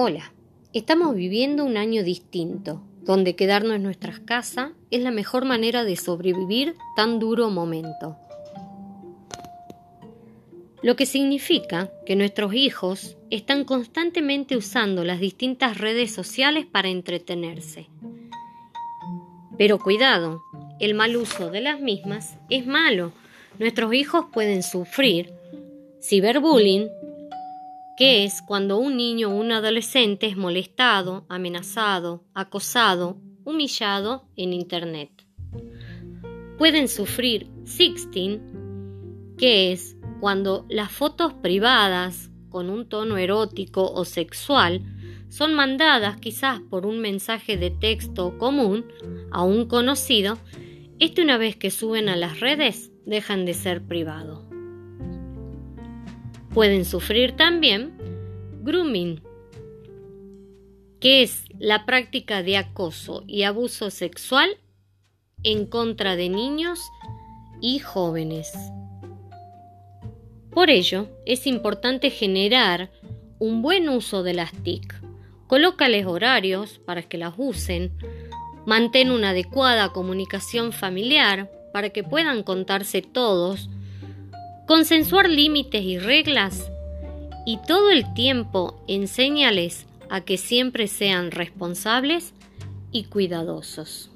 Hola, estamos viviendo un año distinto, donde quedarnos en nuestras casas es la mejor manera de sobrevivir tan duro momento. Lo que significa que nuestros hijos están constantemente usando las distintas redes sociales para entretenerse. Pero cuidado, el mal uso de las mismas es malo. Nuestros hijos pueden sufrir ciberbullying, que es cuando un niño o un adolescente es molestado, amenazado, acosado, humillado en Internet. Pueden sufrir sexting, que es cuando las fotos privadas con un tono erótico o sexual son mandadas quizás por un mensaje de texto común a un conocido, este una vez que suben a las redes dejan de ser privado. Pueden sufrir también grooming, que es la práctica de acoso y abuso sexual en contra de niños y jóvenes. Por ello, es importante generar un buen uso de las TIC. Colócales horarios para que las usen. Mantén una adecuada comunicación familiar para que puedan contarse todos. Consensuar límites y reglas. Y todo el tiempo enséñales a que siempre sean responsables y cuidadosos.